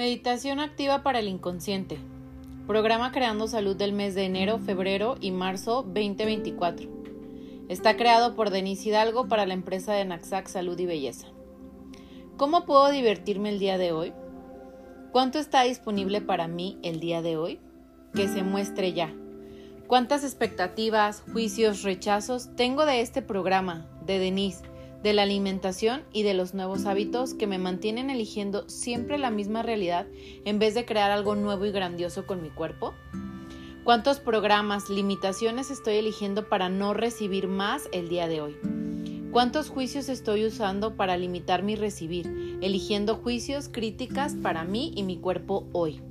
Meditación activa para el inconsciente. Programa Creando Salud del mes de enero, febrero y marzo 2024. Está creado por Denise Hidalgo para la empresa de Naxac Salud y Belleza. ¿Cómo puedo divertirme el día de hoy? ¿Cuánto está disponible para mí el día de hoy? Que se muestre ya. ¿Cuántas expectativas, juicios, rechazos tengo de este programa, de Denise, de la alimentación y de los nuevos hábitos que me mantienen eligiendo siempre la misma realidad en vez de crear algo nuevo y grandioso con mi cuerpo? ¿Cuántos programas, limitaciones estoy eligiendo para no recibir más el día de hoy? ¿Cuántos juicios estoy usando para limitar mi recibir, eligiendo juicios, críticas para mí y mi cuerpo hoy?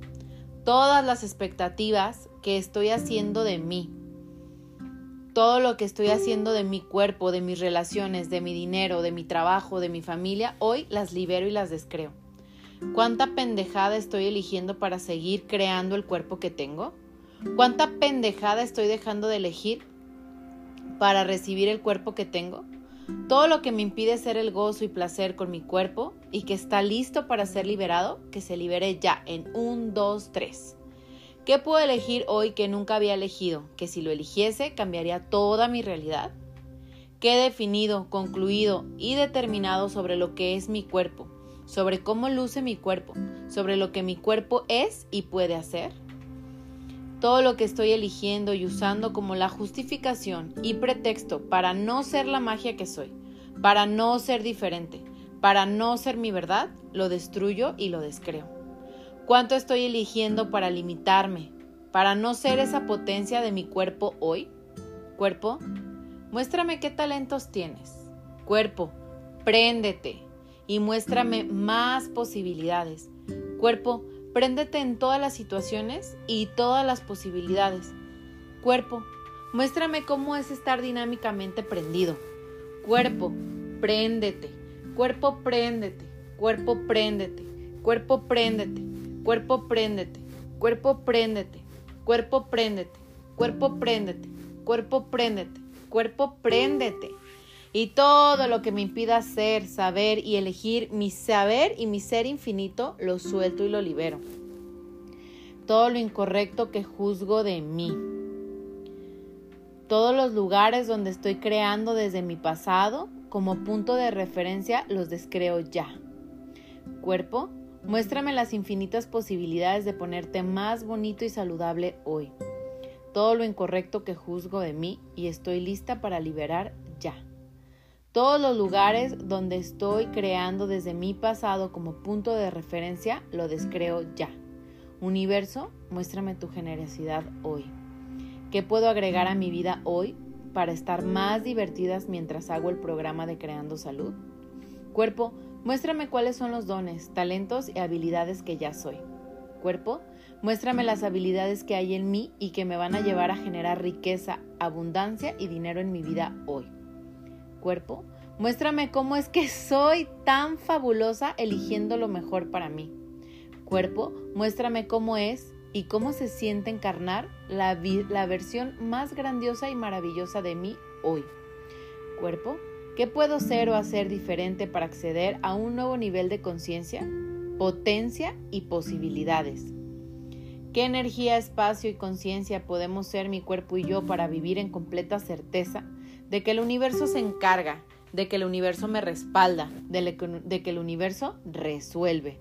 Todas las expectativas que estoy haciendo de mí, todo lo que estoy haciendo de mi cuerpo, de mis relaciones, de mi dinero, de mi trabajo, de mi familia, hoy las libero y las descreo. ¿Cuánta pendejada estoy eligiendo para seguir creando el cuerpo que tengo? ¿Cuánta pendejada estoy dejando de elegir para recibir el cuerpo que tengo? Todo lo que me impide ser el gozo y placer con mi cuerpo y que está listo para ser liberado, que se libere ya en un, dos, tres. ¿Qué puedo elegir hoy que nunca había elegido? Que si lo eligiese cambiaría toda mi realidad. ¿Qué he definido, concluido y determinado sobre lo que es mi cuerpo? Sobre cómo luce mi cuerpo, sobre lo que mi cuerpo es y puede hacer. Todo lo que estoy eligiendo y usando como la justificación y pretexto para no ser la magia que soy, para no ser diferente, para no ser mi verdad, lo destruyo y lo descreo. ¿Cuánto estoy eligiendo para limitarme, para no ser esa potencia de mi cuerpo hoy? Cuerpo, muéstrame qué talentos tienes. Cuerpo, préndete y muéstrame más posibilidades. Cuerpo, préndete en todas las situaciones y todas las posibilidades. Cuerpo, muéstrame cómo es estar dinámicamente prendido. Cuerpo, préndete. Cuerpo, préndete. Cuerpo, préndete. Cuerpo, préndete. Cuerpo, préndete. Cuerpo, préndete. Cuerpo, préndete. Cuerpo, préndete. Cuerpo, préndete. Cuerpo, préndete. Y todo lo que me impida ser, saber y elegir mi saber y mi ser infinito, lo suelto y lo libero. Todo lo incorrecto que juzgo de mí. Todos los lugares donde estoy creando desde mi pasado como punto de referencia los descreo ya. Cuerpo, Muéstrame las infinitas posibilidades de ponerte más bonito y saludable hoy. Todo lo incorrecto que juzgo de mí y estoy lista para liberar ya. Todos los lugares donde estoy creando desde mi pasado como punto de referencia, lo descreo ya. Universo, muéstrame tu generosidad hoy. ¿Qué puedo agregar a mi vida hoy para estar más divertidas mientras hago el programa de Creando Salud? Cuerpo, Muéstrame cuáles son los dones, talentos y habilidades que ya soy. Cuerpo, muéstrame las habilidades que hay en mí y que me van a llevar a generar riqueza, abundancia y dinero en mi vida hoy. Cuerpo, muéstrame cómo es que soy tan fabulosa eligiendo lo mejor para mí. Cuerpo, muéstrame cómo es y cómo se siente encarnar la, versión más grandiosa y maravillosa de mí hoy. Cuerpo, ¿Qué puedo ser o hacer diferente para acceder a un nuevo nivel de conciencia, potencia y posibilidades? ¿Qué energía, espacio y conciencia podemos ser mi cuerpo y yo para vivir en completa certeza de que el universo se encarga, de que el universo me respalda, de, que el universo resuelve?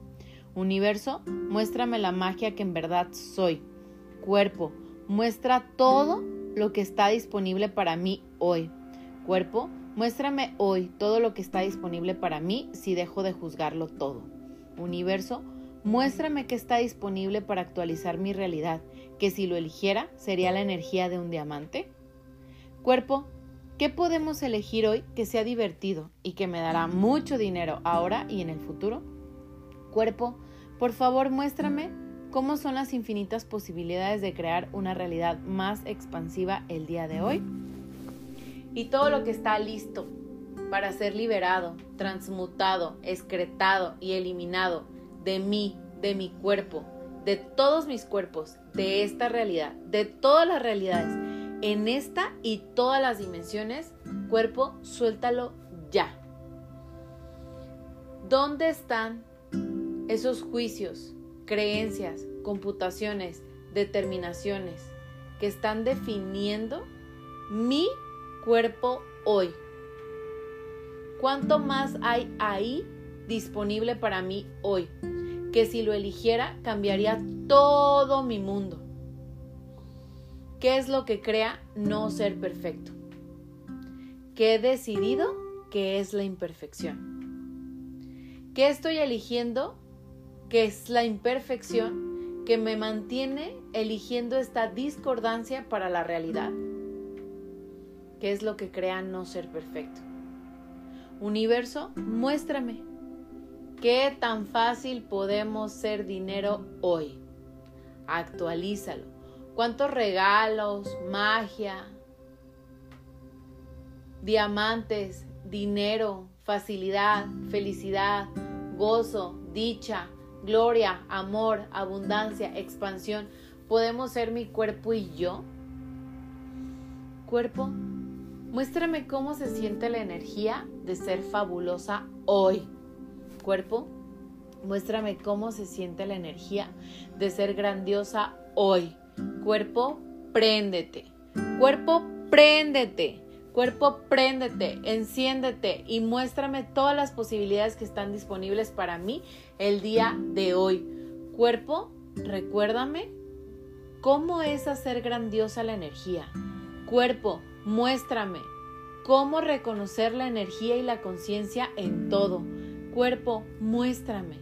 Universo, muéstrame la magia que en verdad soy. Cuerpo, muestra todo lo que está disponible para mí hoy. Cuerpo, Muéstrame hoy todo lo que está disponible para mí si dejo de juzgarlo todo. Universo, muéstrame que está disponible para actualizar mi realidad, que si lo eligiera sería la energía de un diamante. Cuerpo, ¿qué podemos elegir hoy que sea divertido y que me dará mucho dinero ahora y en el futuro? Cuerpo, por favor muéstrame cómo son las infinitas posibilidades de crear una realidad más expansiva el día de hoy y todo lo que está listo para ser liberado, transmutado, excretado y eliminado de mí, de mi cuerpo, de todos mis cuerpos, de esta realidad, de todas las realidades, en esta y todas las dimensiones, cuerpo, suéltalo ya. ¿Dónde están esos juicios, creencias, computaciones, determinaciones que están definiendo mi cuerpo hoy. ¿Cuánto más hay ahí disponible para mí hoy? Que si lo eligiera cambiaría todo mi mundo. ¿Qué es lo que crea no ser perfecto? ¿Qué he decidido que es la imperfección? ¿Qué estoy eligiendo que es la imperfección que me mantiene eligiendo esta discordancia para la realidad? ¿Qué es lo que crea no ser perfecto? Universo, muéstrame qué tan fácil podemos ser dinero hoy. Actualízalo cuántos regalos, magia, diamantes, dinero, facilidad, felicidad, gozo, dicha, gloria, amor, abundancia, expansión, podemos ser mi cuerpo y yo. Cuerpo, muéstrame cómo se siente la energía de ser fabulosa hoy. Cuerpo, muéstrame cómo se siente la energía de ser grandiosa hoy. Cuerpo, préndete. Cuerpo, préndete. Cuerpo, préndete, enciéndete y muéstrame todas las posibilidades que están disponibles para mí el día de hoy. Cuerpo, recuérdame cómo es hacer grandiosa la energía. Cuerpo, muéstrame cómo reconocer la energía y la conciencia en todo. Cuerpo, muéstrame.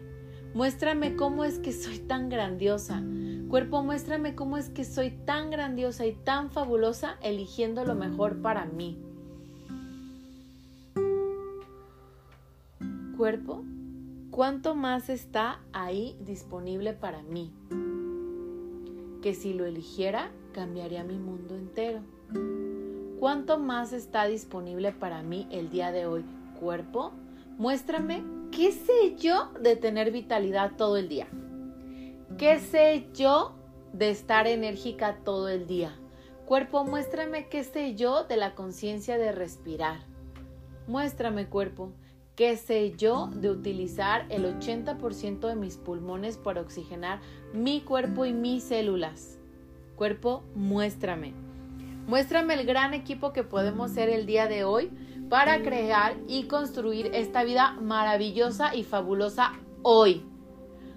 Muéstrame cómo es que soy tan grandiosa. Cuerpo, muéstrame cómo es que soy tan grandiosa y tan fabulosa eligiendo lo mejor para mí. Cuerpo, ¿cuánto más está ahí disponible para mí? Que si lo eligiera, cambiaría mi mundo entero. ¿Cuánto más está disponible para mí el día de hoy? Cuerpo, muéstrame qué sé yo de tener vitalidad todo el día. ¿Qué sé yo de estar enérgica todo el día? Cuerpo, muéstrame qué sé yo de la conciencia de respirar. Muéstrame, cuerpo, qué sé yo de utilizar el 80% de mis pulmones para oxigenar mi cuerpo y mis células. Cuerpo, muéstrame. Muéstrame el gran equipo que podemos ser el día de hoy para crear y construir esta vida maravillosa y fabulosa hoy.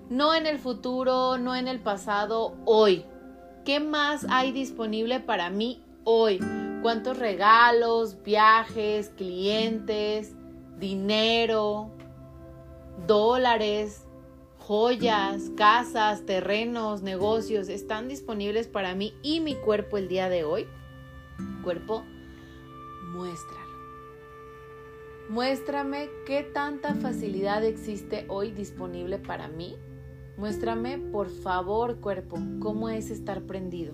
No en el futuro, no en el pasado, hoy. ¿Qué más hay disponible para mí hoy? ¿Cuántos regalos, viajes, clientes, dinero, dólares, joyas, casas, terrenos, negocios están disponibles para mí y mi cuerpo el día de hoy? Cuerpo, muéstralo. Muéstrame qué tanta facilidad existe hoy disponible para mí Muéstrame, por favor, cuerpo, cómo es estar prendido.